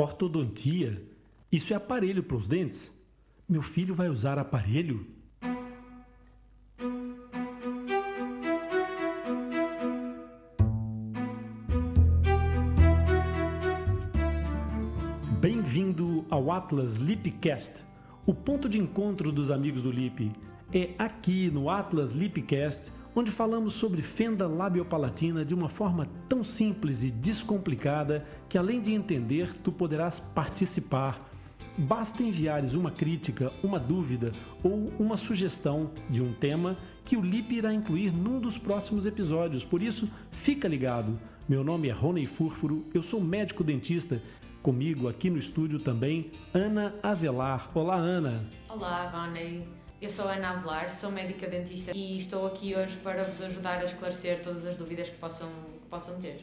Ortodontia? Isso é aparelho para os dentes? Meu filho vai usar aparelho? Bem-vindo ao Atlas Lipcast, o ponto de encontro dos amigos do Lip. É aqui no Atlas Lipcast onde falamos sobre fenda labiopalatina de uma forma tão simples e descomplicada que além de entender, tu poderás participar. Basta enviares uma crítica, uma dúvida ou uma sugestão de um tema que o Lip irá incluir num dos próximos episódios. Por isso, fica ligado. Meu nome é Rony Furfuro, eu sou médico dentista. Comigo aqui no estúdio também, Ana Avelar. Olá, Ana. Olá, Rony. Eu sou Ana Avelar, sou médica dentista e estou aqui hoje para vos ajudar a esclarecer todas as dúvidas que possam, que possam ter.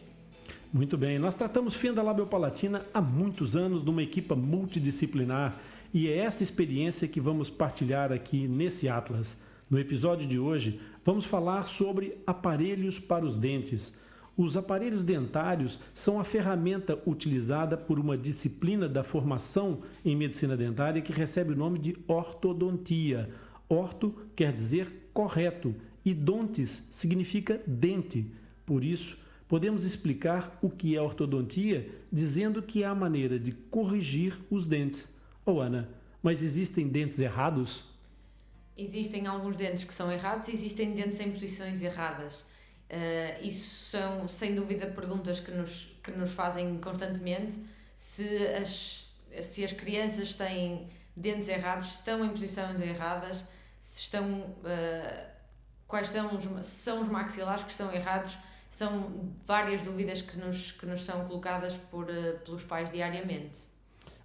Muito bem, nós tratamos fenda labiopalatina há muitos anos numa equipa multidisciplinar e é essa experiência que vamos partilhar aqui nesse Atlas. No episódio de hoje, vamos falar sobre aparelhos para os dentes. Os aparelhos dentários são a ferramenta utilizada por uma disciplina da formação em medicina dentária que recebe o nome de ortodontia. Orto quer dizer correto e dontes significa dente. Por isso, podemos explicar o que é ortodontia dizendo que é a maneira de corrigir os dentes. Oh, Ana, mas existem dentes errados? Existem alguns dentes que são errados existem dentes em posições erradas. Uh, isso são, sem dúvida, perguntas que nos, que nos fazem constantemente. Se as, se as crianças têm dentes errados, estão em posições erradas, se estão. Uh, quais são os, são os maxilares que estão errados, são várias dúvidas que nos, que nos são colocadas por, uh, pelos pais diariamente.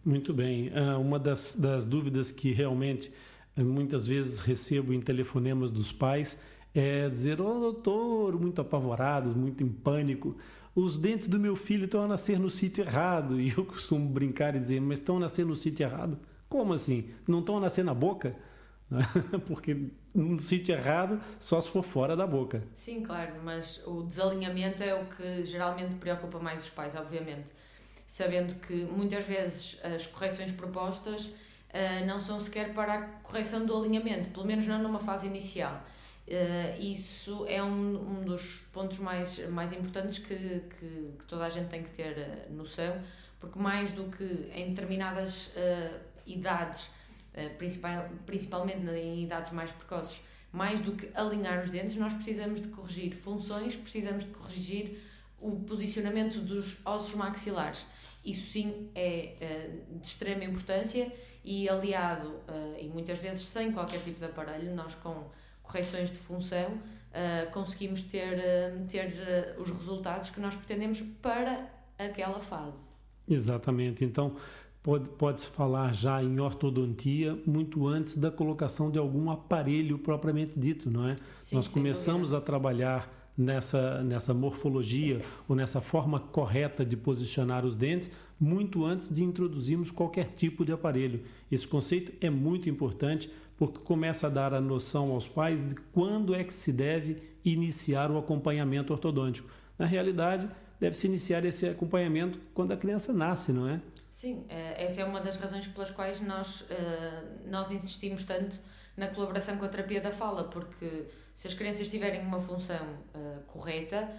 Muito bem. uma das, das dúvidas que realmente muitas vezes recebo em telefonemas dos pais é dizer, ô oh, doutor, muito apavorados, muito em pânico, os dentes do meu filho estão a nascer no sítio errado. E eu costumo brincar e dizer, mas estão a nascer no sítio errado? Como assim? Não estão a nascer na boca? Porque no sítio errado só se for fora da boca. Sim, claro, mas o desalinhamento é o que geralmente preocupa mais os pais, obviamente. Sabendo que muitas vezes as correções propostas uh, não são sequer para a correção do alinhamento, pelo menos não numa fase inicial. Uh, isso é um, um dos pontos mais, mais importantes que, que, que toda a gente tem que ter uh, noção, porque mais do que em determinadas idades, principal, principalmente em idades mais precoces, mais do que alinhar os dentes, nós precisamos de corrigir funções, precisamos de corrigir o posicionamento dos ossos maxilares. Isso sim é de extrema importância e aliado, e muitas vezes sem qualquer tipo de aparelho, nós com correções de função, conseguimos ter, ter os resultados que nós pretendemos para aquela fase. Exatamente. Então, pode-se pode falar já em ortodontia muito antes da colocação de algum aparelho propriamente dito, não é? Sim, nós começamos a trabalhar nessa, nessa morfologia ou nessa forma correta de posicionar os dentes muito antes de introduzirmos qualquer tipo de aparelho. Esse conceito é muito importante porque começa a dar a noção aos pais de quando é que se deve iniciar o acompanhamento ortodôntico. Na realidade, deve-se iniciar esse acompanhamento quando a criança nasce, não é? Sim, eh, essa é uma das razões pelas quais nós, eh, nós insistimos tanto na colaboração com a terapia da fala, porque se as crianças tiverem uma função uh, correta,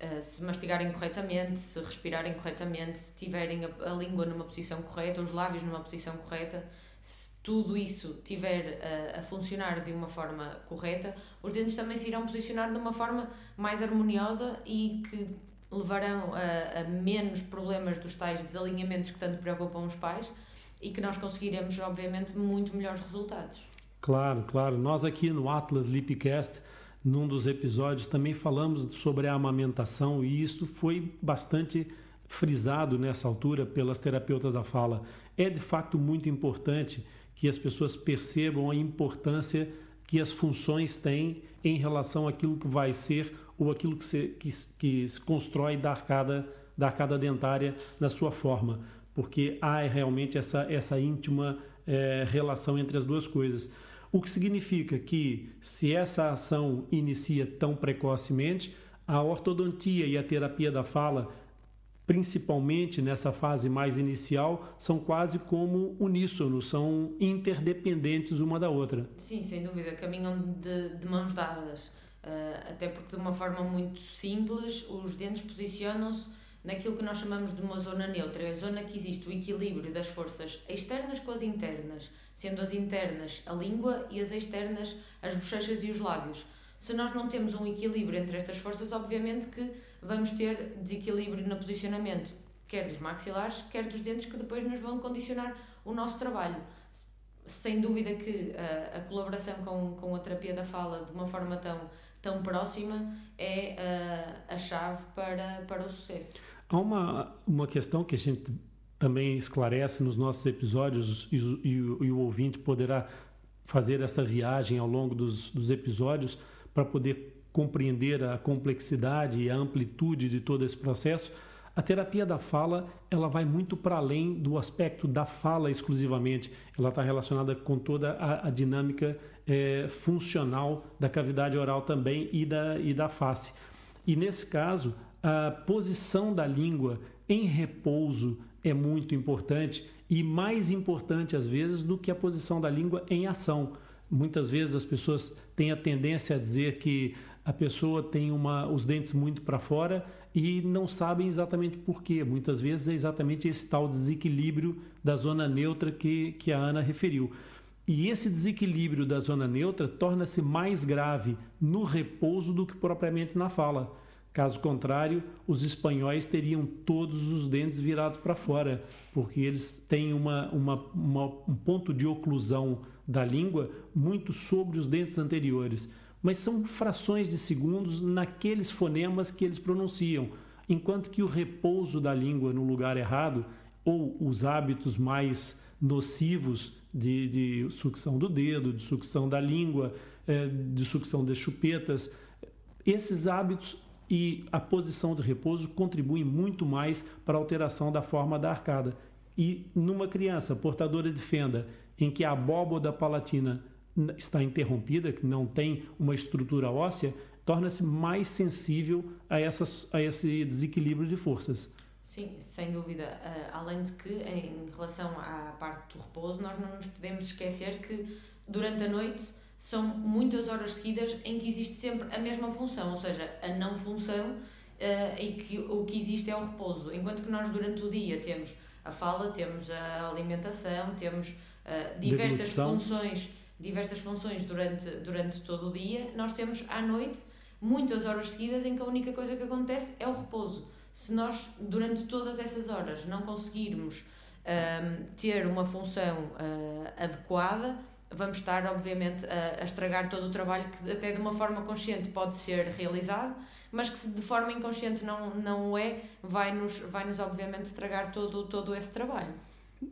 uh, se mastigarem corretamente, se respirarem corretamente, se tiverem a, a, língua numa posição correta, os lábios numa posição correta, se tudo isso tiver uh, a funcionar de uma forma correta, os dentes também se irão posicionar de uma forma mais harmoniosa e que levarão a, a menos problemas dos tais desalinhamentos que tanto preocupam os pais e que nós conseguiremos, obviamente, muito melhores resultados. Claro, claro. Nós aqui no Atlas Lipcast, num dos episódios, também falamos sobre a amamentação e isso foi bastante frisado nessa altura pelas terapeutas da fala. É de fato muito importante que as pessoas percebam a importância que as funções têm em relação àquilo que vai ser ou aquilo que se, que, que se constrói da arcada, da arcada dentária na sua forma, porque há realmente essa, essa íntima é, relação entre as duas coisas. O que significa que, se essa ação inicia tão precocemente, a ortodontia e a terapia da fala principalmente nessa fase mais inicial, são quase como uníssonos, são interdependentes uma da outra. Sim, sem dúvida, caminham de, de mãos dadas. Uh, até porque, de uma forma muito simples, os dentes posicionam-se naquilo que nós chamamos de uma zona neutra, é a zona que existe o equilíbrio das forças externas com as internas, sendo as internas a língua e as externas as bochechas e os lábios. Se nós não temos um equilíbrio entre estas forças, obviamente que vamos ter desequilíbrio no posicionamento, quer dos maxilares, quer dos dentes, que depois nos vão condicionar o nosso trabalho. Sem dúvida que a, a colaboração com, com a terapia da fala de uma forma tão, tão próxima é a, a chave para, para o sucesso. Há uma, uma questão que a gente também esclarece nos nossos episódios e, e, e o ouvinte poderá fazer essa viagem ao longo dos, dos episódios para poder compreender a complexidade e a amplitude de todo esse processo, a terapia da fala ela vai muito para além do aspecto da fala exclusivamente. Ela está relacionada com toda a, a dinâmica é, funcional da cavidade oral também e da, e da face. E nesse caso, a posição da língua em repouso é muito importante e mais importante às vezes do que a posição da língua em ação. Muitas vezes as pessoas têm a tendência a dizer que a pessoa tem uma, os dentes muito para fora e não sabem exatamente por quê. Muitas vezes é exatamente esse tal desequilíbrio da zona neutra que, que a Ana referiu. E esse desequilíbrio da zona neutra torna-se mais grave no repouso do que propriamente na fala. Caso contrário, os espanhóis teriam todos os dentes virados para fora, porque eles têm uma, uma, uma, um ponto de oclusão da língua muito sobre os dentes anteriores. Mas são frações de segundos naqueles fonemas que eles pronunciam, enquanto que o repouso da língua no lugar errado, ou os hábitos mais nocivos de, de sucção do dedo, de sucção da língua, eh, de sucção das chupetas, esses hábitos e a posição de repouso contribuem muito mais para a alteração da forma da arcada. E numa criança portadora de fenda, em que a abóboda palatina está interrompida, que não tem uma estrutura óssea, torna-se mais sensível a, essas, a esse desequilíbrio de forças. Sim, sem dúvida. Uh, além de que, em relação à parte do repouso, nós não nos podemos esquecer que durante a noite são muitas horas seguidas em que existe sempre a mesma função, ou seja, a não função uh, e que o que existe é o repouso. Enquanto que nós durante o dia temos a fala, temos a alimentação, temos uh, diversas funções, diversas funções durante, durante todo o dia, nós temos à noite muitas horas seguidas em que a única coisa que acontece é o repouso. Se nós durante todas essas horas não conseguirmos uh, ter uma função uh, adequada, vamos estar, obviamente, a, a, estragar todo o trabalho que, até de uma forma consciente, pode ser realizado, mas que, de forma inconsciente não, não o é, vai-nos, vai-nos obviamente, estragar todo, todo esse trabalho.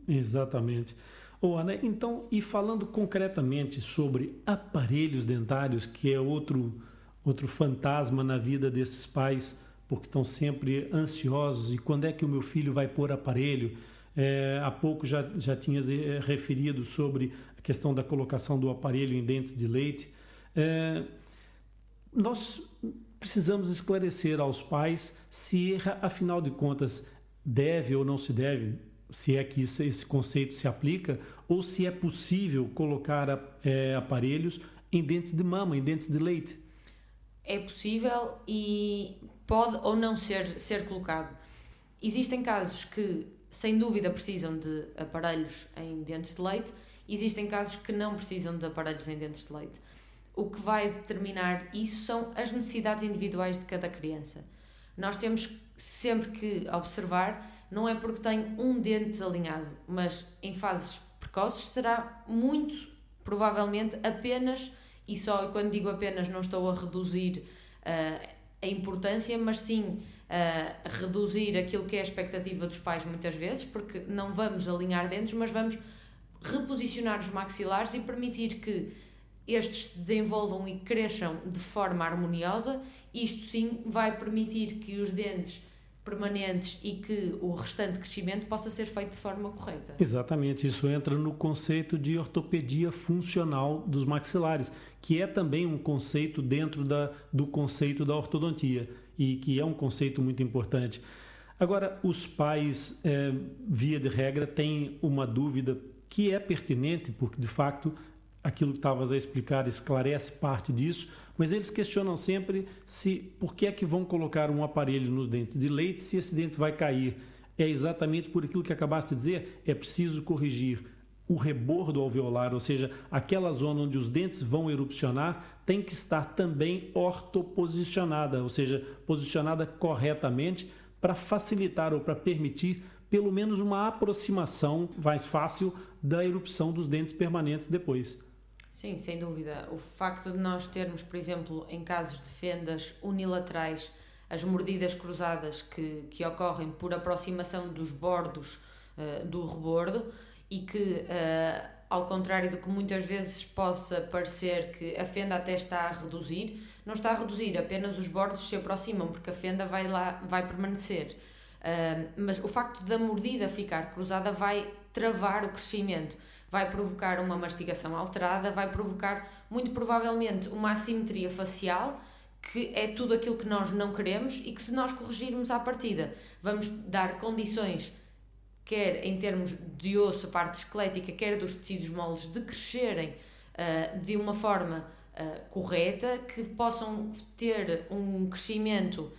Exatamente. Oh, Ana, então, e falando concretamente sobre aparelhos dentários, que é outro, outro fantasma na vida desses pais, porque estão sempre ansiosos, e quando é que o meu filho vai pôr aparelho? É, há pouco já, já tinhas é, referido sobre a questão da colocação do aparelho em dentes de leite. É, nós precisamos esclarecer aos pais se, afinal de contas, deve ou não se deve, se é que isso, esse conceito se aplica, ou se é possível colocar é, aparelhos em dentes de mama, em dentes de leite. É possível e pode ou não ser, ser colocado. Existem casos que, sem dúvida, precisam de aparelhos em dentes de leite Existem casos que não precisam de aparelhos em dentes de leite. O que vai determinar isso são as necessidades individuais de cada criança. Nós temos sempre que observar, não é porque tem um dente desalinhado, mas em fases precoces será muito provavelmente apenas, e só quando digo apenas não estou a reduzir uh, a importância, mas sim uh, a reduzir aquilo que é a expectativa dos pais muitas vezes, porque não vamos alinhar dentes, mas vamos reposicionar os maxilares e permitir que estes se desenvolvam e cresçam de forma harmoniosa. Isto sim vai permitir que os dentes permanentes e que o restante crescimento possa ser feito de forma correta. Exatamente, isso entra no conceito de ortopedia funcional dos maxilares, que é também um conceito dentro da, do conceito da ortodontia e que é um conceito muito importante. Agora, os pais, é, via de regra, têm uma dúvida que é pertinente, porque de fato aquilo que estavas a explicar esclarece parte disso, mas eles questionam sempre se por que é que vão colocar um aparelho no dente de leite se esse dente vai cair. É exatamente por aquilo que acabaste de dizer, é preciso corrigir o rebordo alveolar, ou seja, aquela zona onde os dentes vão erupcionar, tem que estar também ortoposicionada, ou seja, posicionada corretamente para facilitar ou para permitir pelo menos uma aproximação mais fácil da erupção dos dentes permanentes depois. Sim, sem dúvida. O facto de nós termos, por exemplo, em casos de fendas unilaterais, as mordidas cruzadas que, que ocorrem por aproximação dos bordos uh, do rebordo e que, uh, ao contrário do que muitas vezes possa parecer que a fenda até está a reduzir, não está a reduzir, apenas os bordos se aproximam porque a fenda vai lá, vai permanecer. Uh, mas o facto da mordida ficar cruzada vai travar o crescimento vai provocar uma mastigação alterada, vai provocar muito provavelmente uma assimetria facial, que é tudo aquilo que nós não queremos e que se nós corrigirmos à partida, vamos dar condições quer em termos de osso, a parte esquelética, quer dos tecidos moles, de crescerem uh, de uma forma uh, correta, que possam ter um crescimento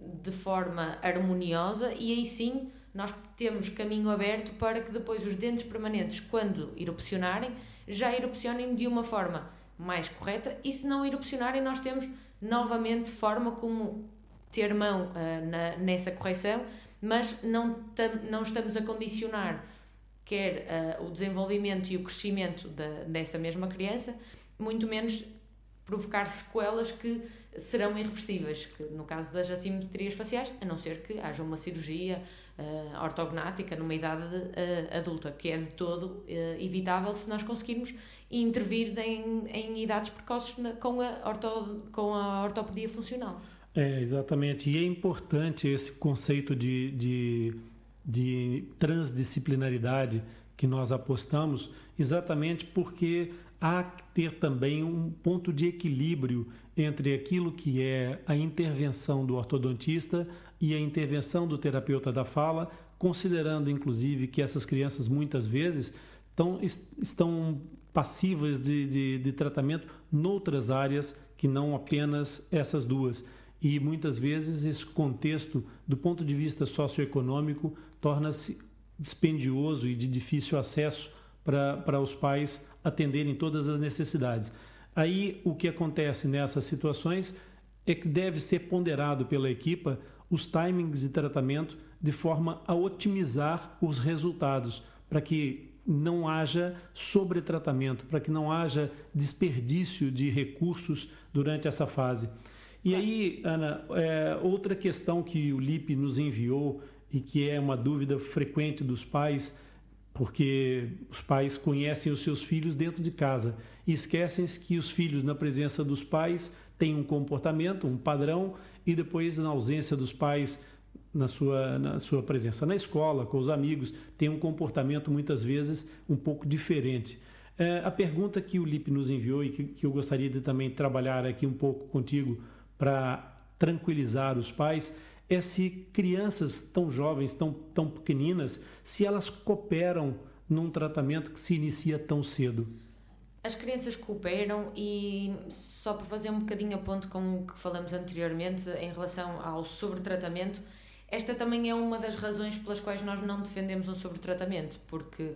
de forma harmoniosa e aí sim nós temos caminho aberto para que depois os dentes permanentes, quando erupcionarem, já erupcionem de uma forma mais correta e se não erupcionarem, nós temos novamente forma como ter mão uh, na, nessa correção, mas não, tam, não estamos a condicionar quer uh, o desenvolvimento e o crescimento dessa mesma criança, muito menos provocar sequelas que serão irreversíveis, que no caso das assimetrias faciais, a não ser que haja uma cirurgia uh, ortognática numa idade uh, adulta, que é de todo uh, evitável se nós conseguirmos intervir em, em idades precoces na, com, a orto, com a ortopedia funcional. É, exatamente. E é importante esse conceito de, de, de transdisciplinaridade que nós apostamos, exatamente porque há que ter também um ponto de equilíbrio entre aquilo que é a intervenção do ortodontista e a intervenção do terapeuta da fala, considerando inclusive que essas crianças muitas vezes estão, passivas de, de, de tratamento noutras áreas que não apenas essas duas. E muitas vezes esse contexto, do ponto de vista socioeconômico, torna-se dispendioso e de difícil acesso para os pais atenderem todas as necessidades. Aí o que acontece nessas situações é que deve ser ponderado pela equipa os timings de tratamento de forma a otimizar os resultados, para que não haja sobretratamento, para que não haja desperdício de recursos durante essa fase. E aí, Ana, é, outra questão que o LIP nos enviou e que é uma dúvida frequente dos pais, porque os pais conhecem os seus filhos dentro de casa e esquecem que os filhos, na presença dos pais, têm um comportamento, um padrão e depois, na ausência dos pais, na sua, na sua presença na escola, com os amigos, tem um comportamento muitas vezes um pouco diferente. É, a pergunta que o Lipe nos enviou e que, que eu gostaria de também trabalhar aqui um pouco contigo para tranquilizar os pais é se crianças tão jovens, tão, tão pequeninas, se elas cooperam num tratamento que se inicia tão cedo. As crianças cooperam e só para fazer um bocadinho a ponto com o que falamos anteriormente em relação ao sobretratamento, esta também é uma das razões pelas quais nós não defendemos um sobretratamento, porque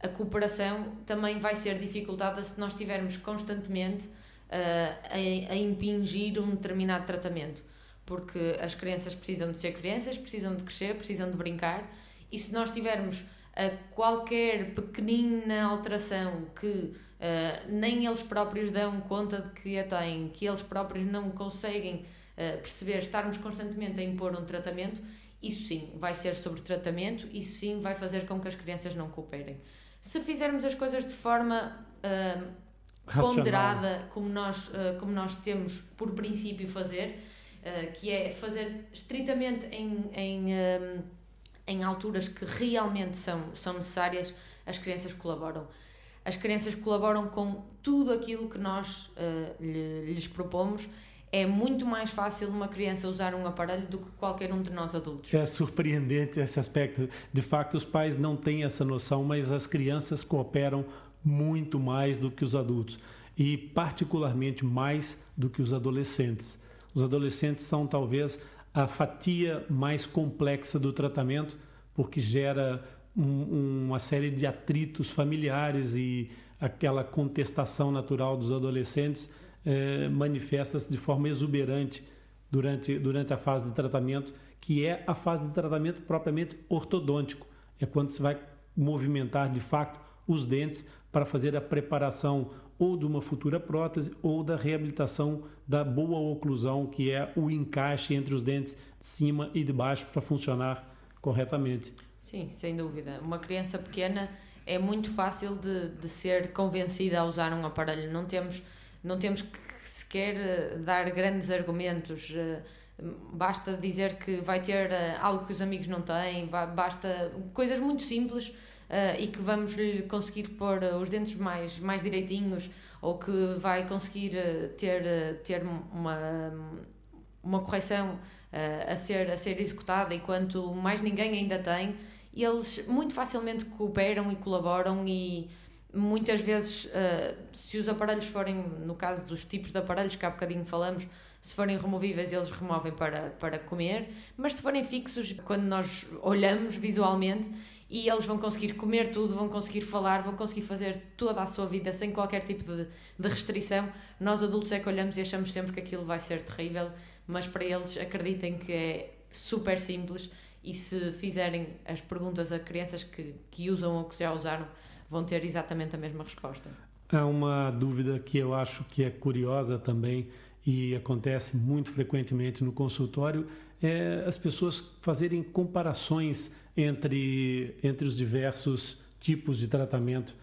a cooperação também vai ser dificultada se nós estivermos constantemente uh, a, a impingir um determinado tratamento, porque as crianças precisam de ser crianças, precisam de crescer, precisam de brincar, e se nós tivermos a qualquer pequenina alteração que Uh, nem eles próprios dão conta de que a têm, que eles próprios não conseguem uh, perceber, estarmos constantemente a impor um tratamento, isso sim vai ser sobre tratamento, isso sim vai fazer com que as crianças não cooperem. Se fizermos as coisas de forma uh, ponderada, como nós, como nós temos por princípio fazer, que é fazer estritamente em, em, em alturas que realmente são, são necessárias, as crianças colaboram as crianças colaboram com tudo aquilo que nós uh, lhes propomos é muito mais fácil uma criança usar um aparelho do que qualquer um de nós adultos. É surpreendente esse aspecto. De facto, os pais não têm essa noção, mas as crianças cooperam muito mais do que os adultos e, particularmente, mais do que os adolescentes. Os adolescentes são talvez a fatia mais complexa do tratamento, porque gera um, uma série de atritos familiares e aquela contestação natural dos adolescentes eh, manifesta-se de forma exuberante durante, durante a fase de tratamento, que é a fase de tratamento propriamente ortodôntico. É quando se vai movimentar de fato os dentes para fazer a preparação ou de uma futura prótese ou da reabilitação da boa oclusão, que é o encaixe entre os dentes de cima e de baixo para funcionar corretamente. Sim, sem dúvida. Uma criança pequena é muito fácil de, de ser convencida a usar um aparelho. Não temos, não temos que sequer eh, dar grandes argumentos. Eh, basta dizer que vai ter eh, algo que os amigos não têm, basta coisas muito simples uh, e que vamos lhe conseguir pôr os dentes mais, mais direitinhos ou que vai conseguir ter, ter uma, uma correção uh, a, ser, a ser executada enquanto mais ninguém ainda tem, eles muito facilmente cooperam e colaboram e muitas vezes, se os aparelhos forem, no caso dos tipos de aparelhos que há bocadinho falamos, se forem removíveis, eles removem para, para comer, mas se forem fixos, quando nós olhamos visualmente, e eles vão conseguir comer tudo, vão conseguir falar, vão conseguir fazer toda a sua vida sem qualquer tipo de, de restrição. Nós adultos é que olhamos e achamos sempre que aquilo vai ser terrível, mas para eles acreditem que é super simples e se fizerem as perguntas a crianças que, que usam ou que já usaram, vão ter exatamente a mesma resposta. Há uma dúvida que eu acho que é curiosa também e acontece muito frequentemente no consultório, é as pessoas fazerem comparações entre, entre os diversos tipos de tratamento.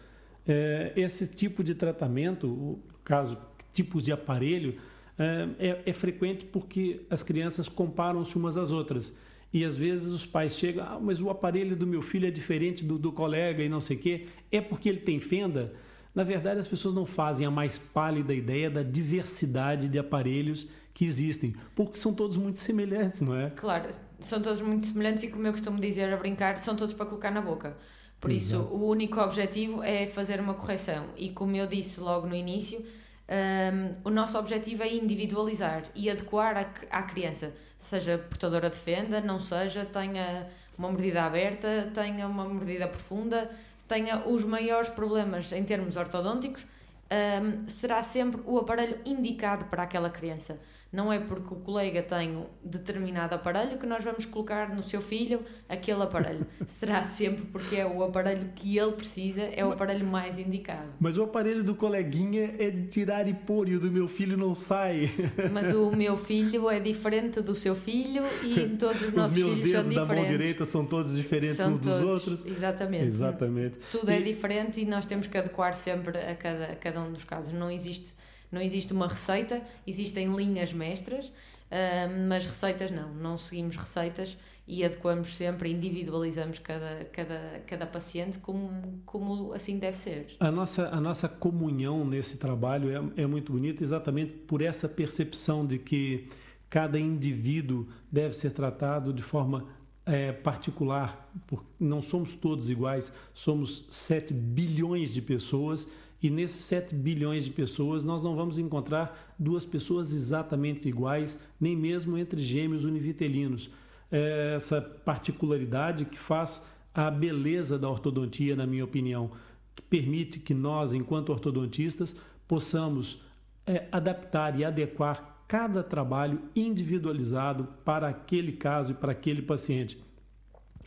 É, esse tipo de tratamento, o caso tipos de aparelho, é, é, é frequente porque as crianças comparam-se umas às outras. E às vezes os pais chegam, ah, mas o aparelho do meu filho é diferente do, do colega e não sei o quê. É porque ele tem fenda? Na verdade, as pessoas não fazem a mais pálida ideia da diversidade de aparelhos que existem, porque são todos muito semelhantes, não é? Claro, são todos muito semelhantes e, como eu costumo dizer a brincar, são todos para colocar na boca. Por Exato. isso, o único objetivo é fazer uma correção. E como eu disse logo no início, um, o nosso objetivo é individualizar e adequar à, à criança, seja portadora de fenda, não seja, tenha uma mordida aberta, tenha uma mordida profunda, tenha os maiores problemas em termos ortodônticos, um, será sempre o aparelho indicado para aquela criança. Não é porque o colega tem um determinado aparelho que nós vamos colocar no seu filho aquele aparelho. Será sempre porque é o aparelho que ele precisa, é o aparelho mais indicado. Mas o aparelho do coleguinha é de tirar e pôr e o do meu filho não sai. Mas o meu filho é diferente do seu filho e todos os nossos os meus filhos dedos são diferentes. da mão direita são todos diferentes são uns todos, dos outros. Exatamente. Exatamente. Tudo é e... é diferente e nós temos que adequar sempre a cada, a cada um dos casos. Não existe não existe uma receita, existem linhas mestras, uh, mas receitas não. Não seguimos receitas e adequamos sempre, individualizamos cada, cada, cada paciente como, como assim deve ser. A nossa, a nossa comunhão nesse trabalho é, é muito bonita exatamente por essa percepção de que cada indivíduo deve ser tratado de forma é, particular, porque não somos todos iguais, somos 7 bilhões de pessoas e nesses 7 bilhões de pessoas, nós não vamos encontrar duas pessoas exatamente iguais, nem mesmo entre gêmeos univitelinos. É essa particularidade que faz a beleza da ortodontia, na minha opinião, que permite que nós, enquanto ortodontistas, possamos é, adaptar e adequar cada trabalho individualizado para aquele caso e para aquele paciente.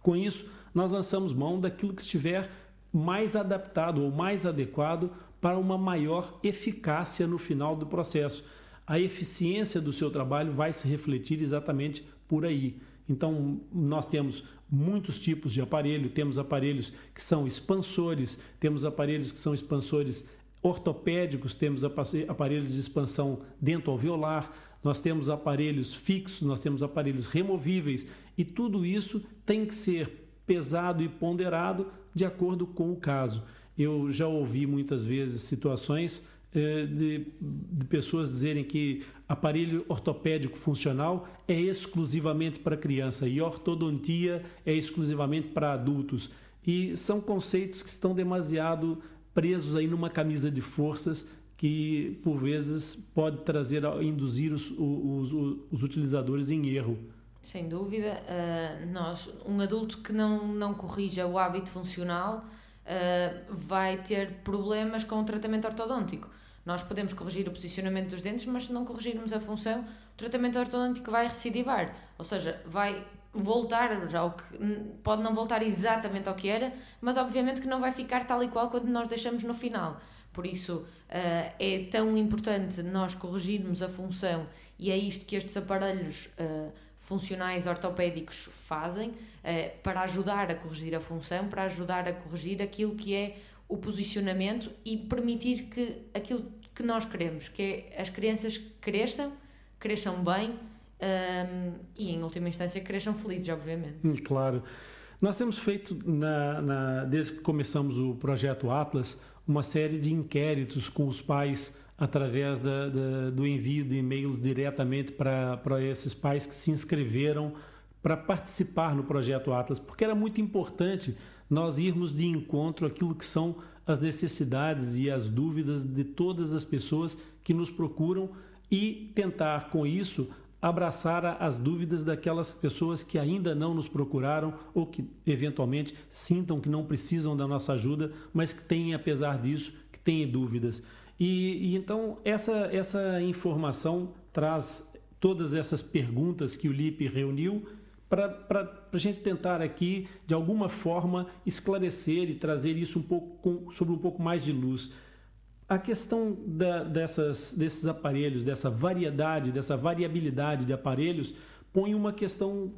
Com isso, nós lançamos mão daquilo que estiver mais adaptado ou mais adequado para uma maior eficácia no final do processo. A eficiência do seu trabalho vai se refletir exatamente por aí. Então, nós temos muitos tipos de aparelho, temos aparelhos que são expansores, temos aparelhos que são expansores ortopédicos, temos aparelhos de expansão dentoalveolar, nós temos aparelhos fixos, nós temos aparelhos removíveis e tudo isso tem que ser pesado e ponderado de acordo com o caso. Eu já ouvi muitas vezes situações eh, de, de pessoas dizerem que aparelho ortopédico funcional é exclusivamente para criança e ortodontia é exclusivamente para adultos. E são conceitos que estão demasiado presos aí numa camisa de forças que por vezes pode trazer, induzir os, os, os utilizadores em erro. Sem dúvida, uh, nós, um adulto que não, não corrija o hábito funcional uh, vai ter problemas com o tratamento ortodôntico. Nós podemos corrigir o posicionamento dos dentes, mas se não corrigirmos a função, o tratamento ortodôntico vai recidivar, ou seja, vai voltar ao que pode não voltar exatamente ao que era, mas obviamente que não vai ficar tal e qual quando nós deixamos no final. Por isso uh, é tão importante nós corrigirmos a função e é isto que estes aparelhos funcionais ortopédicos fazem uh, para ajudar a corrigir a função, para ajudar a corrigir aquilo que é o posicionamento e permitir que aquilo que nós queremos, que é as crianças cresçam, cresçam bem um, e, em última instância, cresçam felizes, obviamente. Hum, claro. Nós temos feito, na, na, desde que começamos o projeto Atlas, uma série de inquéritos com os pais através da, da, do envio de e-mails diretamente para esses pais que se inscreveram para participar no projeto Atlas, porque era muito importante nós irmos de encontro àquilo que são as necessidades e as dúvidas de todas as pessoas que nos procuram e tentar com isso abraçar as dúvidas daquelas pessoas que ainda não nos procuraram ou que eventualmente sintam que não precisam da nossa ajuda, mas que têm, apesar disso, que têm dúvidas. E, e então essa, essa informação traz todas essas perguntas que o LIP reuniu para a gente tentar aqui, de alguma forma, esclarecer e trazer isso um pouco com, sobre um pouco mais de luz. A questão da, dessas, desses aparelhos, dessa variedade, dessa variabilidade de aparelhos, põe uma questão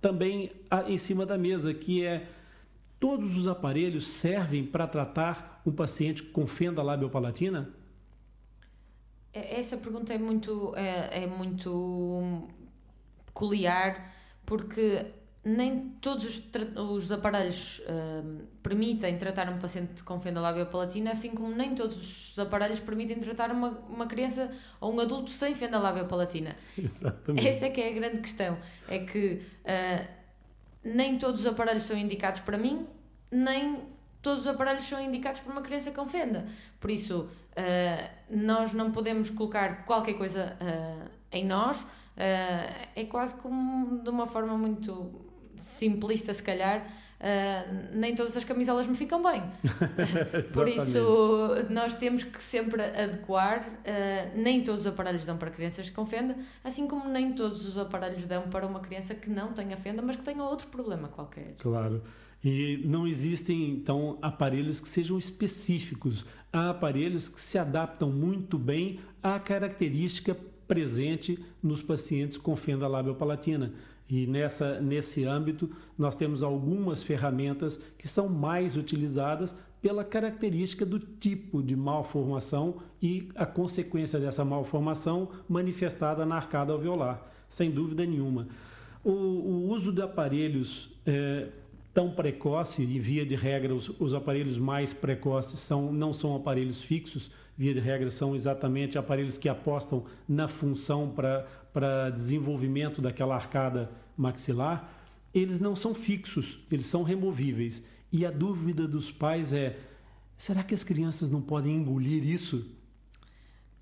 também em cima da mesa, que é todos os aparelhos servem para tratar um paciente com fenda labiopalatina? É, essa pergunta é muito, é, é muito peculiar porque nem todos os, os aparelhos uh, permitem tratar um paciente com fenda labiopalatina, assim como nem todos os aparelhos permitem tratar uma, uma criança ou um adulto sem fenda labiopalatina. Exatamente. Essa é que é a grande questão. É que uh, nem todos os aparelhos são indicados para mim, nem todos os aparelhos são indicados para uma criança com fenda. Por isso, uh, nós não podemos colocar qualquer coisa em nós, Uh, é quase como de uma forma muito simplista, se calhar. Uh, nem todas as camisolas me ficam bem. Por isso, nós temos que sempre adequar. Uh, nem todos os aparelhos dão para crianças com fenda, assim como nem todos os aparelhos dão para uma criança que não tenha fenda, mas que tenha outro problema qualquer. Claro. E não existem, então, aparelhos que sejam específicos. Há aparelhos que se adaptam muito bem à característica presente nos pacientes com fenda labiopalatina. E nessa, nesse âmbito, nós temos algumas ferramentas que são mais utilizadas pela característica do tipo de malformação e a consequência dessa malformação manifestada na arcada alveolar, sem dúvida nenhuma. O, o uso de aparelhos é, tão precoce, e via de regra, os, os aparelhos mais precoces são, não são aparelhos fixos, via de regra, são exatamente aparelhos que apostam na função para desenvolvimento daquela arcada maxilar, eles não são fixos, eles são removíveis. E a dúvida dos pais é: será que as crianças não podem engolir isso?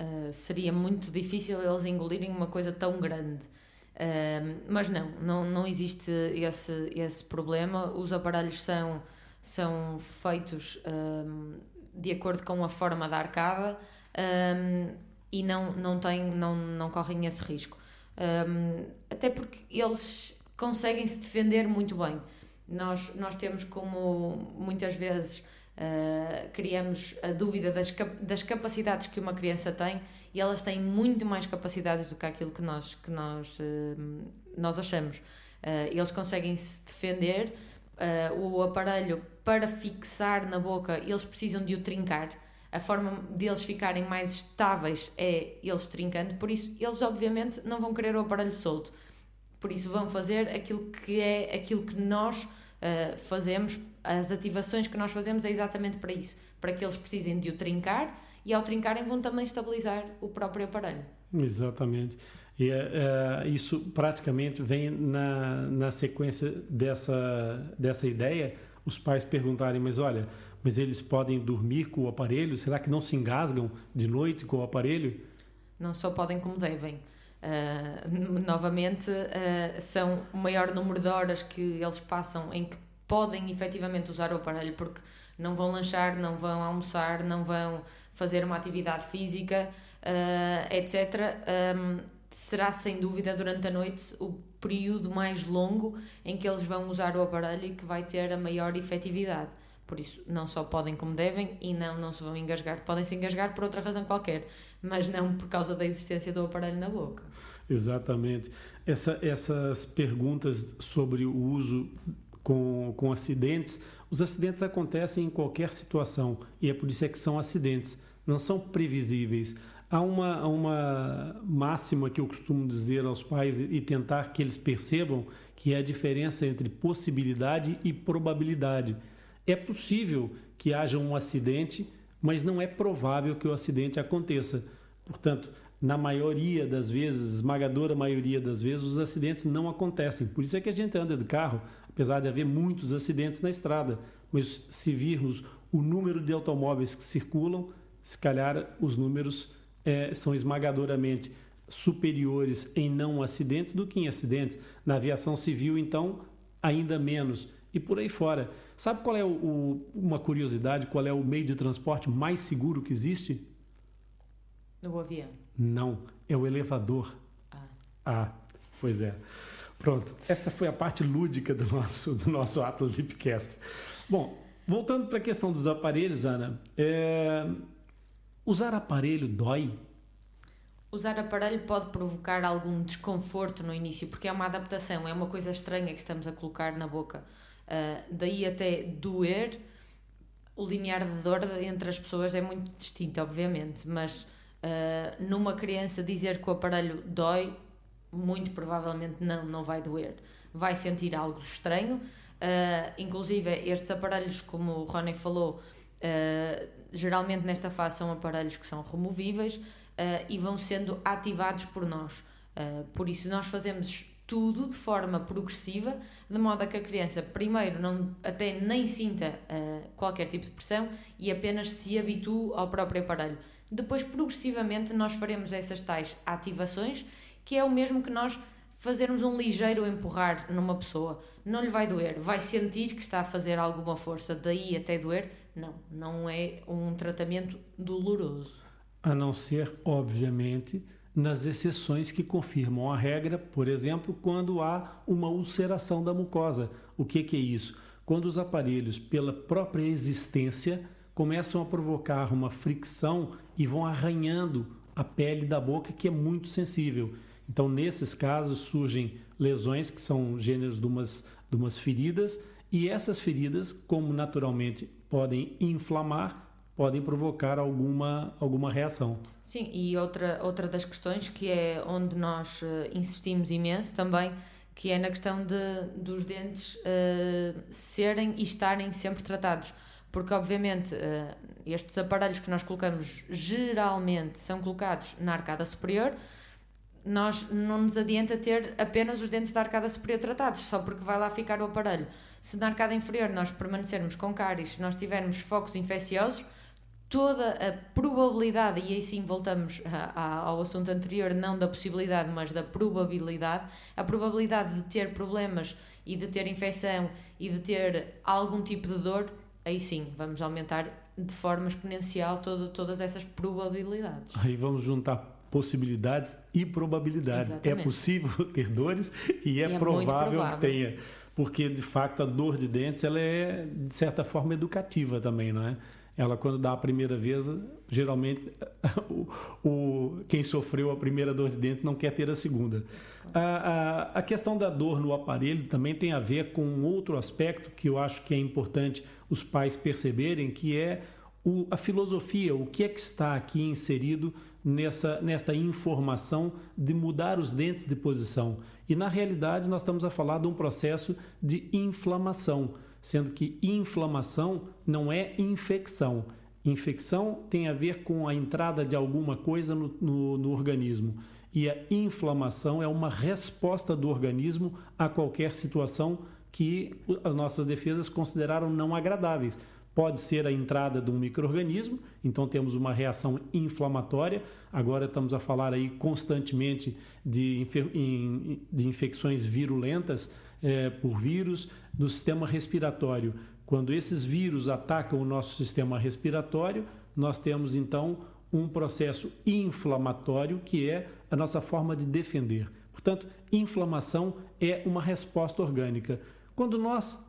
Uh, seria muito difícil eles engolirem uma coisa tão grande. Mas não, não, não existe esse, esse problema. Os aparelhos são, são feitos uh, de acordo com a forma da arcada um, e não, não, tem, não, não correm esse risco. Um, até porque eles conseguem se defender muito bem. Nós, nós temos como muitas vezes uh, criamos a dúvida das, das capacidades que uma criança tem e elas têm muito mais capacidades do que aquilo que nós, que nós, uh, nós achamos. Uh, eles conseguem se defender uh, o aparelho para fixar na boca, eles precisam de o trincar. A forma deles ficarem mais estáveis é eles trincando, por isso eles obviamente não vão querer o aparelho solto. Por isso vão fazer aquilo que é aquilo que nós uh, fazemos as ativações que nós fazemos é exatamente para isso, para que eles precisem de o trincar e ao trincarem vão também estabilizar o próprio aparelho. Exatamente. E é, isso praticamente vem na, na sequência dessa, dessa ideia, os pais perguntarem, mas olha, mas eles podem dormir com o aparelho? Será que não se engasgam de noite com o aparelho? Não só podem como devem. Uh, novamente, uh, são o maior número de horas que eles passam em que podem efetivamente usar o aparelho, porque não vão lanchar, não vão almoçar, não vão fazer uma atividade física, uh, etc. Um, será sem dúvida durante a noite o período mais longo em que eles vão usar o aparelho e que vai ter a maior efetividade. Por isso, não só podem como devem e não, não se vão engasgar. Podem se engasgar por outra razão qualquer, mas não por causa da existência do aparelho na boca. Exatamente. Essa, essas perguntas sobre o uso com, com acidentes, os acidentes acontecem em qualquer situação e é por isso é que são acidentes, não são previsíveis. Há uma, uma máxima que eu costumo dizer aos pais e tentar que eles percebam que é a diferença entre possibilidade e probabilidade. É possível que haja um acidente, mas não é provável que o acidente aconteça. Portanto, na maioria das vezes, esmagadora maioria das vezes, os acidentes não acontecem. Por isso é que a gente anda de carro, apesar de haver muitos acidentes na estrada. Mas se virmos o número de automóveis que circulam, se calhar os números é, são esmagadoramente superiores em não acidentes do que em acidentes. Na aviação civil, então, ainda menos. E por aí fora. Sabe qual é o, o, uma curiosidade? Qual é o meio de transporte mais seguro que existe? O avião. Não, é o elevador. Ah. Ah, pois é. Pronto, essa foi a parte lúdica do nosso, do nosso Atlas Lipcast. Bom, voltando para a questão dos aparelhos, Ana, é... usar aparelho dói? Usar aparelho pode provocar algum desconforto no início, porque é uma adaptação, é uma coisa estranha que estamos a colocar na boca. Uh, daí até doer, o limiar de dor entre as pessoas é muito distinto, obviamente, mas uh, numa criança dizer que o aparelho dói, muito provavelmente não, não vai doer. Vai sentir algo estranho. Uh, inclusive, estes aparelhos, como o Rony falou, geralmente nesta fase são aparelhos que são removíveis e vão sendo ativados por nós. por isso, nós fazemos tudo de forma progressiva, de modo a que a criança, primeiro, não, até nem sinta uh, qualquer tipo de pressão e apenas se habitue ao próprio aparelho. Depois, progressivamente, nós faremos essas tais ativações, que é o mesmo que nós fazermos um ligeiro empurrar numa pessoa. Não lhe vai doer, vai sentir que está a fazer alguma força, daí até doer. Não, não é um tratamento doloroso. A não ser, obviamente, nas exceções que confirmam a regra, por exemplo, quando há uma ulceração da mucosa. O que, que é isso? Quando os aparelhos, pela própria existência, começam a provocar uma fricção e vão arranhando a pele da boca, que é muito sensível. Então, nesses casos, surgem lesões que são gêneros de umas, de umas feridas, e essas feridas, como naturalmente podem inflamar, podem provocar alguma, alguma reação. Sim, e outra, outra das questões que é onde nós uh, insistimos imenso também, que é na questão de, dos dentes uh, serem e estarem sempre tratados. Porque, obviamente, uh, estes aparelhos que nós colocamos geralmente são colocados na arcada superior, nós não nos adianta ter apenas os dentes da arcada superior tratados, só porque vai lá ficar o aparelho. Se na arcada inferior nós permanecermos com cáries, se nós tivermos focos infecciosos, toda a probabilidade, e aí sim voltamos a, a, ao assunto anterior, não da possibilidade, mas da probabilidade, a probabilidade de ter problemas e de ter infecção e de ter algum tipo de dor, aí sim vamos aumentar de forma exponencial todo, todas essas probabilidades. Aí vamos juntar possibilidades e probabilidades. É Exatamente. É possível ter dores e é, e é provável, provável que tenha. Porque, de fato, a dor de dentes ela é, de certa forma, educativa também, não é? ela quando dá a primeira vez, geralmente o, o, quem sofreu a primeira dor de dentes não quer ter a segunda. A, a, a, questão da dor no aparelho também tem a ver com outro aspecto que eu acho que é importante os pais perceberem, que é o, a filosofia, o que é que está aqui inserido nessa, nessa informação de mudar os dentes de posição. E na realidade nós estamos a falar de um processo de inflamação sendo que inflamação não é infecção. Infecção tem a ver com a entrada de alguma coisa no, no, no organismo. E a inflamação é uma resposta do organismo a qualquer situação que as nossas defesas consideraram não agradáveis. Pode ser a entrada de um microorganismo, então temos uma reação inflamatória. Agora estamos a falar aí constantemente de, de infecções virulentas é, por vírus no sistema respiratório. Quando esses vírus atacam o nosso sistema respiratório, nós temos então um processo inflamatório que é a nossa forma de defender. Portanto, inflamação é uma resposta orgânica. Quando nós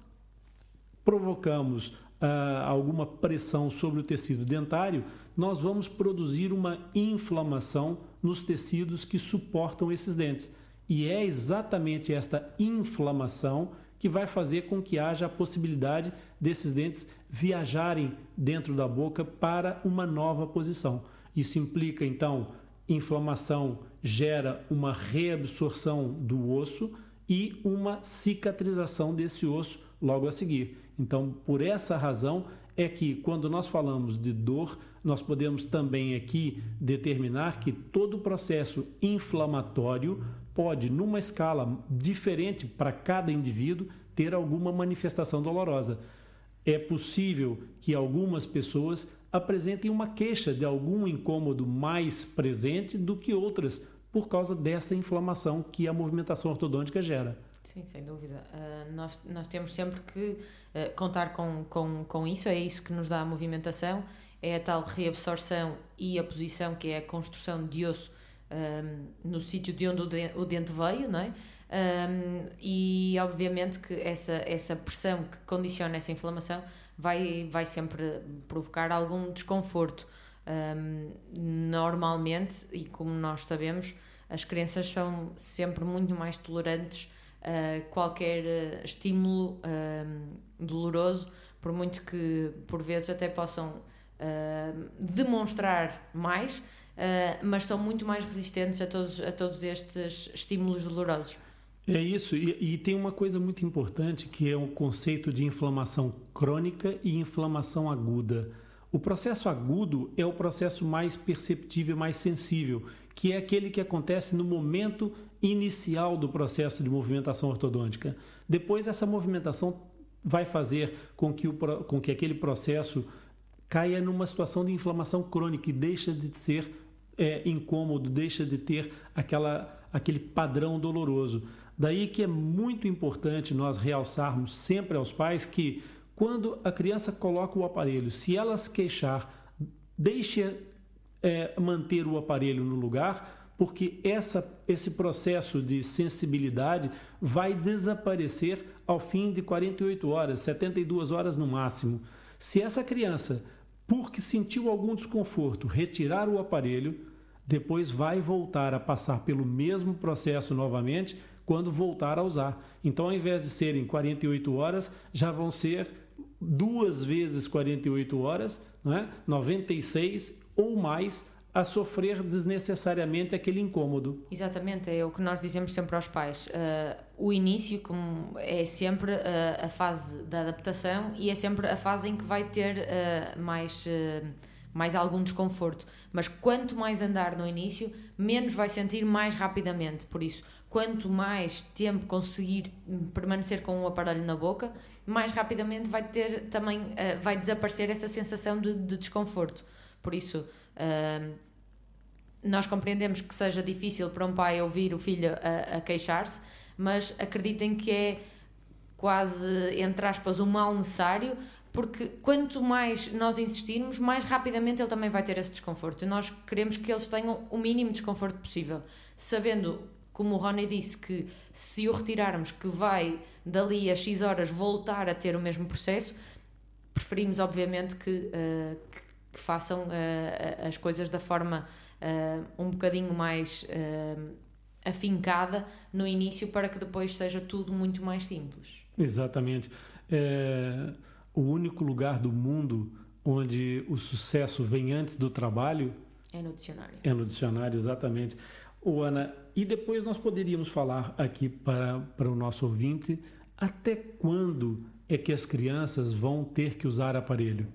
provocamos ah, alguma pressão sobre o tecido dentário, nós vamos produzir uma inflamação nos tecidos que suportam esses dentes. E é exatamente esta inflamação que vai fazer com que haja a possibilidade desses dentes viajarem dentro da boca para uma nova posição. Isso implica então inflamação gera uma reabsorção do osso e uma cicatrização desse osso logo a seguir. Então, por essa razão é que quando nós falamos de dor, nós podemos também aqui determinar que todo processo inflamatório pode, numa escala diferente para cada indivíduo, ter alguma manifestação dolorosa. É possível que algumas pessoas apresentem uma queixa de algum incômodo mais presente do que outras, por causa desta inflamação que a movimentação ortodôntica gera. Sim, sem dúvida. Uh, nós, nós temos sempre que uh, contar com, com, com isso, é isso que nos dá a movimentação, é a tal reabsorção e a posição que é a construção de osso um, no sítio de onde o dente, o dente veio, não é? Um, e obviamente que essa, essa pressão que condiciona essa inflamação vai, vai sempre provocar algum desconforto. Um, normalmente, e como nós sabemos, as crianças são sempre muito mais tolerantes a qualquer uh, estímulo doloroso, por muito que por vezes até possam uh, demonstrar mais, uh, mas são muito mais resistentes a todos, a todos estes estímulos dolorosos. É isso, e, e, tem uma coisa muito importante que é o conceito de inflamação crônica e inflamação aguda. O processo agudo é o processo mais perceptível, mais sensível, que é aquele que acontece no momento inicial do processo de movimentação ortodôntica. Depois, essa movimentação vai fazer com que, o, com que aquele processo caia numa situação de inflamação crônica e deixa de ser é, incômodo, deixa de ter aquela, aquele padrão doloroso. Daí que é muito importante nós realçarmos sempre aos pais que quando a criança coloca o aparelho, se ela se queixar, deixe é, manter o aparelho no lugar, porque essa, esse processo de sensibilidade vai desaparecer ao fim de 48 horas, 72 horas no máximo. Se essa criança, porque sentiu algum desconforto, retirar o aparelho, depois vai voltar a passar pelo mesmo processo novamente quando voltar a usar. Então, ao invés de serem 48 horas, já vão ser duas vezes 48 horas, né? 96 ou mais a sofrer desnecessariamente aquele incômodo. Exatamente, é o que nós dizemos sempre aos pais. Uh, o início como é sempre uh, a fase da adaptação e é sempre a fase em que vai ter uh, mais, mais algum desconforto. Mas quanto mais andar no início, menos vai sentir mais rapidamente. Por isso, quanto mais tempo conseguir permanecer com o aparelho na boca, mais rapidamente vai ter também uh, vai desaparecer essa sensação de, de desconforto. Por isso, uh, nós compreendemos que seja difícil para um pai ouvir o filho a, a queixar-se, mas acreditem que é quase, entre aspas, um mal necessário, porque quanto mais nós insistirmos, mais rapidamente ele também vai ter esse desconforto. E nós queremos que eles tenham o mínimo desconforto possível, sabendo como o Rony disse, que se o retirarmos, que vai dali a X horas voltar a ter o mesmo processo, preferimos, obviamente, que, uh, que, que façam uh, as coisas da forma uh, um bocadinho mais afincada no início para que depois seja tudo muito mais simples. Exatamente. É, o único lugar do mundo onde o sucesso vem antes do trabalho é no dicionário. É no dicionário, exatamente. O Ana, e depois nós poderíamos falar aqui para, para o nosso ouvinte até quando é que as crianças vão ter que usar aparelho?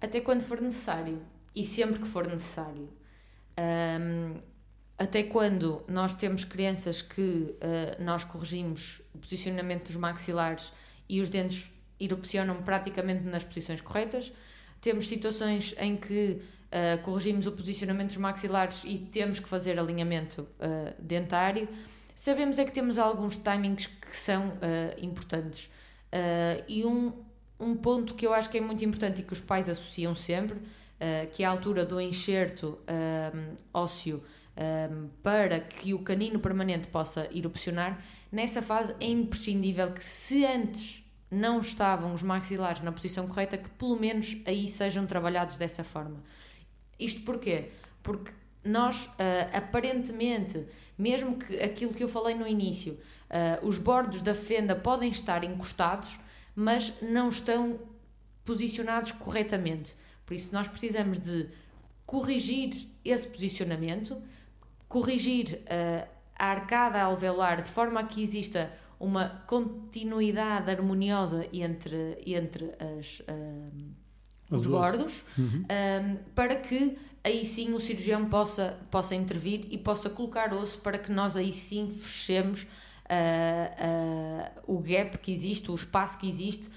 Até quando for necessário e sempre que for necessário. Um, até quando nós temos crianças que uh, nós corrigimos o posicionamento dos maxilares e os dentes erupcionam praticamente nas posições corretas. Temos situações em que uh, corrigimos o posicionamento dos maxilares e temos que fazer alinhamento uh, dentário. Sabemos é que temos alguns timings que são importantes. e um, um ponto que eu acho que é muito importante e que os pais associam sempre, que é a altura do enxerto ósseo um, para que o canino permanente possa erupcionar, nessa fase é imprescindível que se antes não estavam os maxilares na posição correta, que pelo menos aí sejam trabalhados dessa forma. Isto porquê? Porque nós, uh, aparentemente, mesmo que aquilo que eu falei no início, uh, os bordos da fenda podem estar encostados, mas não estão posicionados corretamente. Por isso, nós precisamos de corrigir esse posicionamento corrigir uh, a arcada alveolar de forma a que exista uma continuidade harmoniosa entre, entre as, uh, os bordos, uhum. um, para que aí sim o cirurgião possa, possa intervir e possa colocar osso para que nós aí sim fechemos uh, uh, o gap que existe, o espaço que existe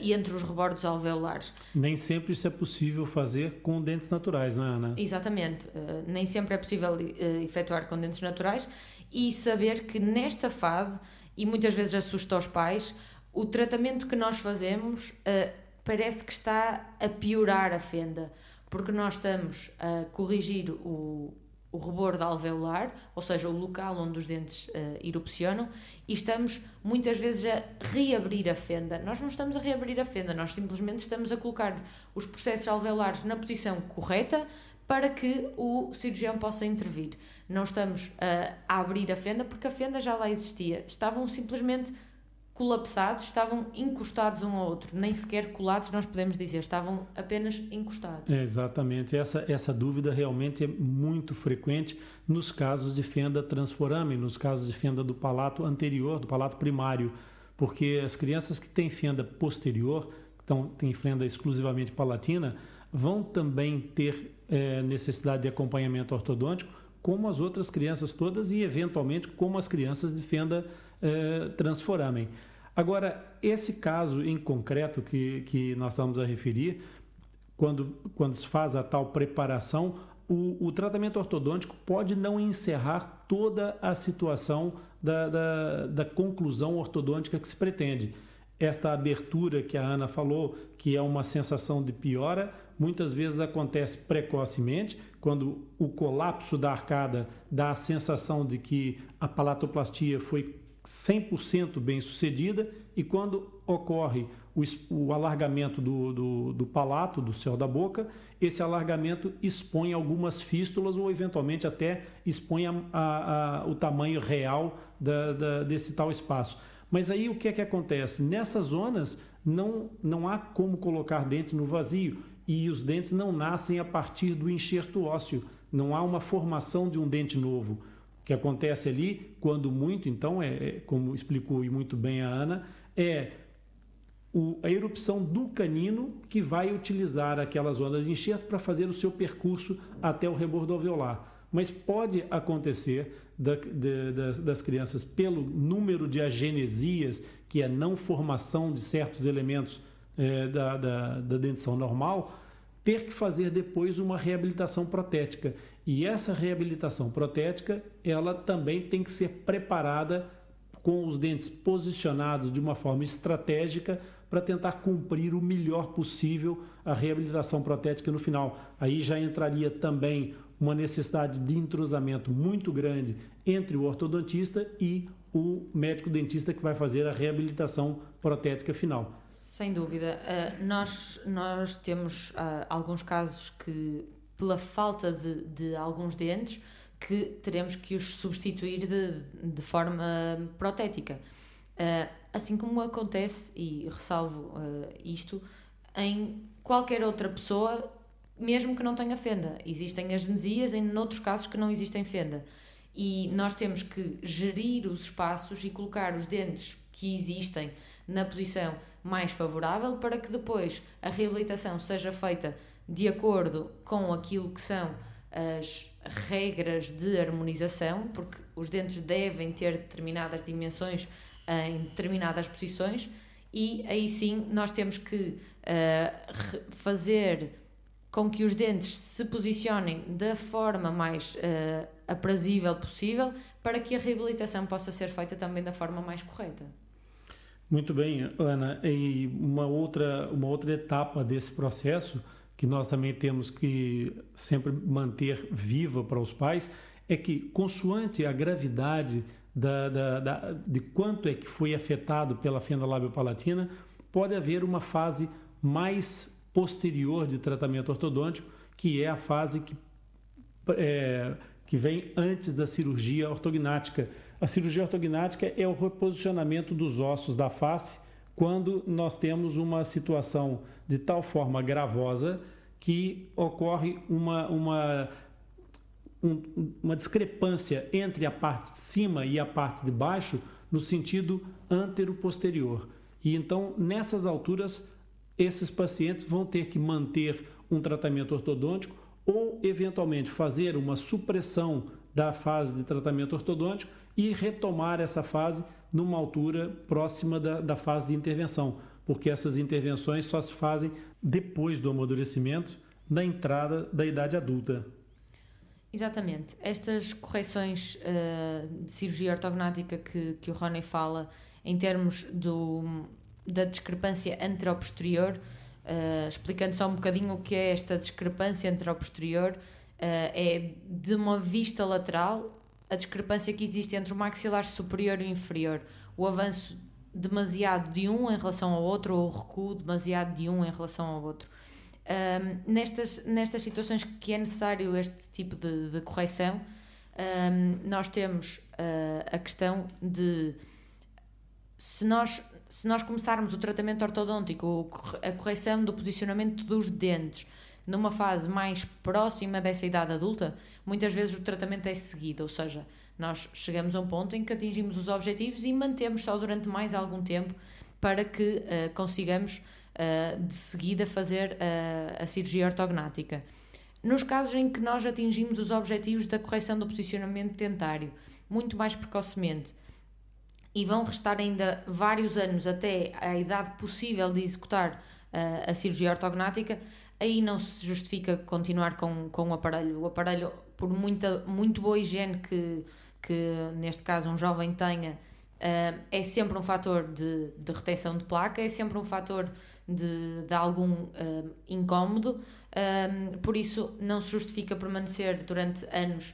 entre os rebordos alveolares. Nem sempre isso é possível fazer com dentes naturais, não é, Ana? Exatamente. nem sempre é possível efetuar com dentes naturais e saber que nesta fase, e muitas vezes assusta os pais, o tratamento que nós fazemos parece que está a piorar a fenda, porque nós estamos a corrigir o, o rebordo alveolar, ou seja, o local onde os dentes uh, erupcionam, e estamos muitas vezes a reabrir a fenda. Nós não estamos a reabrir a fenda, nós simplesmente estamos a colocar os processos alveolares na posição correta para que o cirurgião possa intervir. Não estamos uh, a abrir a fenda porque a fenda já lá existia. Estavam simplesmente colapsados, estavam encostados um ao outro, nem sequer colados, nós podemos dizer, estavam apenas encostados. É, exatamente, essa, essa dúvida realmente é muito frequente nos casos de fenda transforame, nos casos de fenda do palato anterior, do palato primário, porque as crianças que têm fenda posterior, que têm fenda exclusivamente palatina, vão também ter é, necessidade de acompanhamento ortodôntico, como as outras crianças todas e, eventualmente, como as crianças de fenda transforamen. Agora, esse caso em concreto que, que nós estamos a referir, quando, quando se faz a tal preparação, o, o tratamento ortodôntico pode não encerrar toda a situação da, da, da conclusão ortodôntica que se pretende. Esta abertura que a Ana falou, que é uma sensação de piora, muitas vezes acontece precocemente, quando o colapso da arcada dá a sensação de que a palatoplastia foi 100% bem sucedida e quando ocorre o, o alargamento do, do, do, palato, do céu da boca, esse alargamento expõe algumas fístulas ou eventualmente até expõe a, a, a, o tamanho real da, da, desse tal espaço. Mas aí o que é que acontece? Nessas zonas não, não há como colocar dente no vazio e os dentes não nascem a partir do enxerto ósseo, não há uma formação de um dente novo que acontece ali, quando muito, então, é, é como explicou muito bem a Ana, é o, a erupção do canino que vai utilizar aquela zona de enxerto para fazer o seu percurso até o rebordo alveolar. Mas pode acontecer da, de, das crianças, pelo número de agenesias, que é não formação de certos elementos é, da, da, da dentição normal, ter que fazer depois uma reabilitação protética. E essa reabilitação protética, ela também tem que ser preparada com os dentes posicionados de uma forma estratégica para tentar cumprir o melhor possível a reabilitação protética no final. Aí já entraria também uma necessidade de entrosamento muito grande entre o ortodontista e o médico dentista que vai fazer a reabilitação protética final. Sem dúvida. Uh, nós, nós temos uh, alguns casos que, pela falta de, de alguns dentes, que teremos que os substituir de, de forma protética. Uh, assim como acontece, e ressalvo isto, em qualquer outra pessoa, mesmo que não tenha fenda. Existem agenesias em outros casos que não existem fenda. E nós temos que gerir os espaços e colocar os dentes que existem na posição mais favorável para que depois a reabilitação seja feita de acordo com aquilo que são as regras de harmonização, porque os dentes devem ter determinadas dimensões em determinadas posições, e aí sim nós temos que uh, fazer com que os dentes se posicionem da forma mais uh, aprazível possível para que a reabilitação possa ser feita também da forma mais correta. Muito bem, Ana. E uma outra, uma outra etapa desse processo que nós também temos que sempre manter viva para os pais é que, consoante a gravidade da, da, da, de quanto é que foi afetado pela fenda labiopalatina, pode haver uma fase mais posterior de tratamento ortodôntico, que é a fase que, é, que vem antes da cirurgia ortognática. A cirurgia ortognática é o reposicionamento dos ossos da face quando nós temos uma situação de tal forma gravosa que ocorre uma, uma um, uma discrepância entre a parte de cima e a parte de baixo no sentido antero-posterior. E então, nessas alturas, esses pacientes vão ter que manter um tratamento ortodôntico ou, eventualmente, fazer uma supressão da fase de tratamento ortodôntico e retomar essa fase numa altura próxima da, da fase de intervenção, porque essas intervenções só se fazem depois do amadurecimento, na entrada da idade adulta. Exatamente. Estas correções uh, de cirurgia ortognática que, que o Rony fala, em termos do, da discrepância anteroposterior, uh, explicando só um bocadinho o que é esta discrepância anteroposterior, uh, é de uma vista lateral a discrepância que existe entre o maxilar superior e inferior, o avanço demasiado de um em relação ao outro ou o recuo demasiado de um em relação ao outro. Um, nestas, nestas situações que é necessário este tipo de, de correção, um, nós temos uh, a questão de se nós, se nós começarmos o tratamento ortodôntico, a correção do posicionamento dos dentes, numa fase mais próxima dessa idade adulta, muitas vezes o tratamento é seguido, ou seja, nós chegamos a um ponto em que atingimos os objetivos e mantemos só durante mais algum tempo para que uh, consigamos uh, de seguida fazer uh, a cirurgia ortognática. Nos casos em que nós atingimos os objetivos da correção do posicionamento dentário, muito mais precocemente, e vão restar ainda vários anos até a idade possível de executar uh, a cirurgia ortognática, aí não se justifica continuar com, com o aparelho. O aparelho, por muita, muito boa higiene que, que neste caso um jovem tenha, uh, é sempre um fator de, de retenção de placa, é sempre um fator de, de algum uh, incómodo, por isso não se justifica permanecer durante anos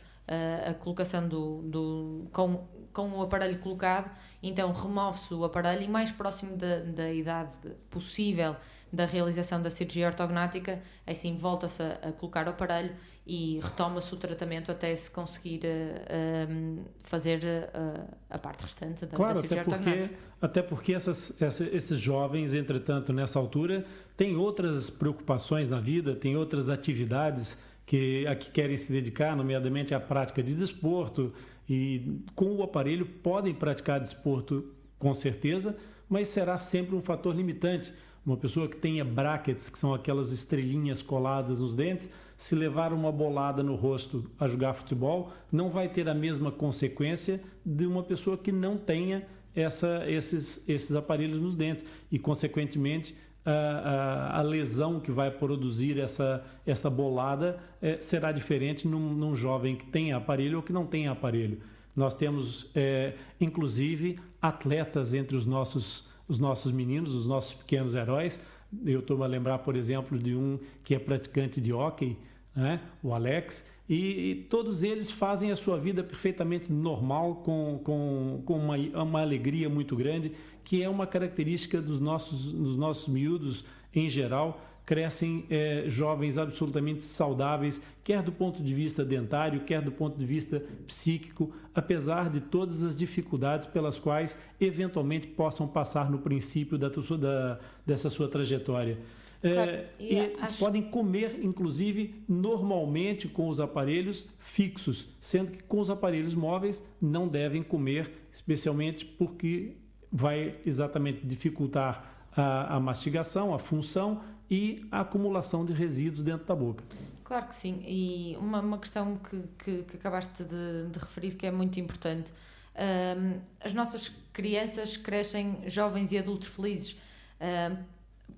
a colocação do, do, com, com o aparelho colocado, então remove-se o aparelho e mais próximo da, da idade possível da realização da cirurgia ortognática, assim volta-se a, a, colocar o aparelho e retoma-se o tratamento até se conseguir uh, um, fazer uh, a parte restante da, claro, da cirurgia até porque, ortognática. Até porque essas, essa, esses jovens, entretanto, nessa altura, têm outras preocupações na vida, têm outras atividades que a que querem se dedicar, nomeadamente à prática de desporto, e com o aparelho podem praticar desporto com certeza, mas será sempre um fator limitante uma pessoa que tenha brackets, que são aquelas estrelinhas coladas nos dentes, se levar uma bolada no rosto a jogar futebol, não vai ter a mesma consequência de uma pessoa que não tenha essa, esses, esses aparelhos nos dentes. E, consequentemente, a, lesão que vai produzir essa, essa bolada é, será diferente num, num, jovem que tem aparelho ou que não tem aparelho. Nós temos, é, inclusive, atletas entre os nossos os nossos meninos, os nossos pequenos heróis. Eu estou a lembrar, por exemplo, de um que é praticante de hockey, né? o Alex, e, e, todos eles fazem a sua vida perfeitamente normal, com, com, com uma, uma alegria muito grande, que é uma característica dos nossos, dos nossos miúdos em geral, crescem é, jovens absolutamente saudáveis, quer do ponto de vista dentário, quer do ponto de vista psíquico, apesar de todas as dificuldades pelas quais eventualmente possam passar no princípio da, da dessa sua trajetória. É, e, e acho... podem comer, inclusive, normalmente com os aparelhos fixos, sendo que com os aparelhos móveis não devem comer, especialmente porque vai exatamente dificultar a, a mastigação, a função e a acumulação de resíduos dentro da boca. Claro que sim, e uma, uma questão que, que, que acabaste de, de, referir que é muito importante. Um, as nossas crianças crescem jovens e adultos felizes. Um,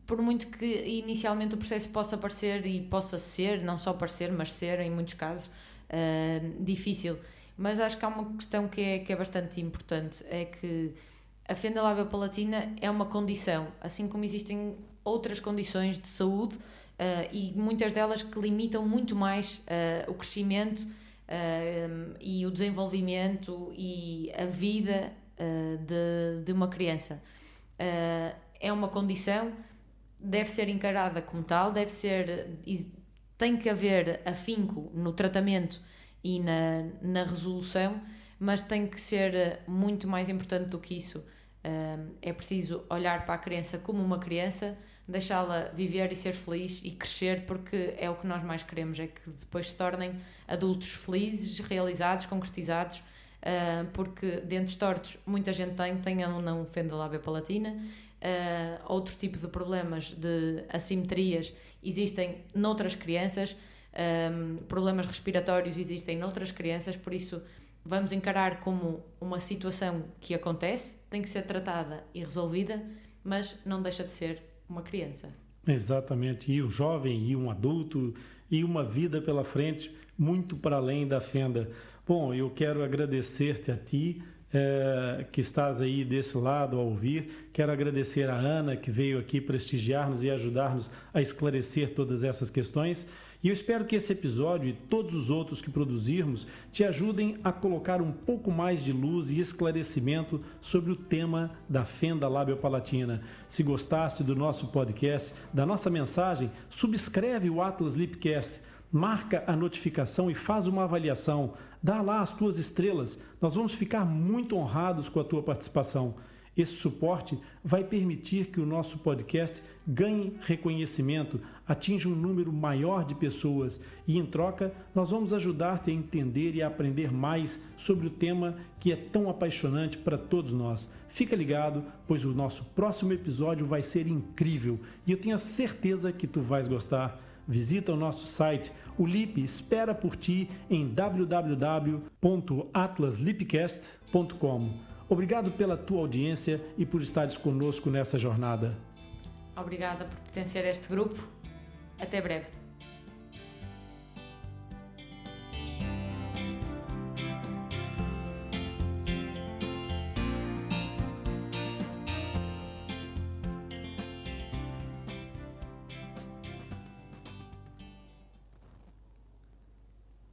por muito que inicialmente o processo possa parecer e possa ser, não só parecer, mas ser em muitos casos, uh, difícil. Mas acho que há uma questão que é, que é bastante importante: é que a fenda labiopalatina é uma condição, assim como existem outras condições de saúde uh, e muitas delas que limitam muito mais uh, o crescimento uh, e o desenvolvimento e a vida de, de uma criança. é uma condição, deve ser encarada como tal, deve ser. tem que haver afinco no tratamento e na, na resolução, mas tem que ser muito mais importante do que isso. É preciso olhar para a criança como uma criança deixá-la viver e ser feliz e crescer, porque é o que nós mais queremos, é que depois se tornem adultos felizes, realizados, concretizados, uh, porque dentes tortos muita gente tem, tenha ou não fenda lábia palatina, uh, outro tipo de problemas de assimetrias existem noutras crianças, um, problemas respiratórios existem noutras crianças, por isso vamos encarar como uma situação que acontece, tem que ser tratada e resolvida, mas não deixa de ser uma criança. Exatamente, e um jovem, e um adulto, e uma vida pela frente, muito para além da fenda. Bom, eu quero agradecer-te a ti, é, que estás aí desse lado a ouvir. Quero agradecer a Ana, que veio aqui prestigiar-nos e ajudar-nos a esclarecer todas essas questões. E eu espero que esse episódio e todos os outros que produzirmos te ajudem a colocar um pouco mais de luz e esclarecimento sobre o tema da fenda labiopalatina. Se gostaste do nosso podcast, da nossa mensagem, subscreve o Atlas Lipcast, marca a notificação e faz uma avaliação. Dá lá as tuas estrelas. Nós vamos ficar muito honrados com a tua participação. Esse suporte vai permitir que o nosso podcast ganhe reconhecimento, atinja um número maior de pessoas e, em troca, nós vamos ajudar-te a entender e a aprender mais sobre o tema que é tão apaixonante para todos nós. Fica ligado, pois o nosso próximo episódio vai ser incrível e eu tenho a certeza que tu vais gostar. Visita o nosso site, o LIP espera por ti em www.atlaslipcast.com. Obrigado pela tua audiência e por estares conosco nessa jornada. Obrigada por pertencer a este grupo. Até breve.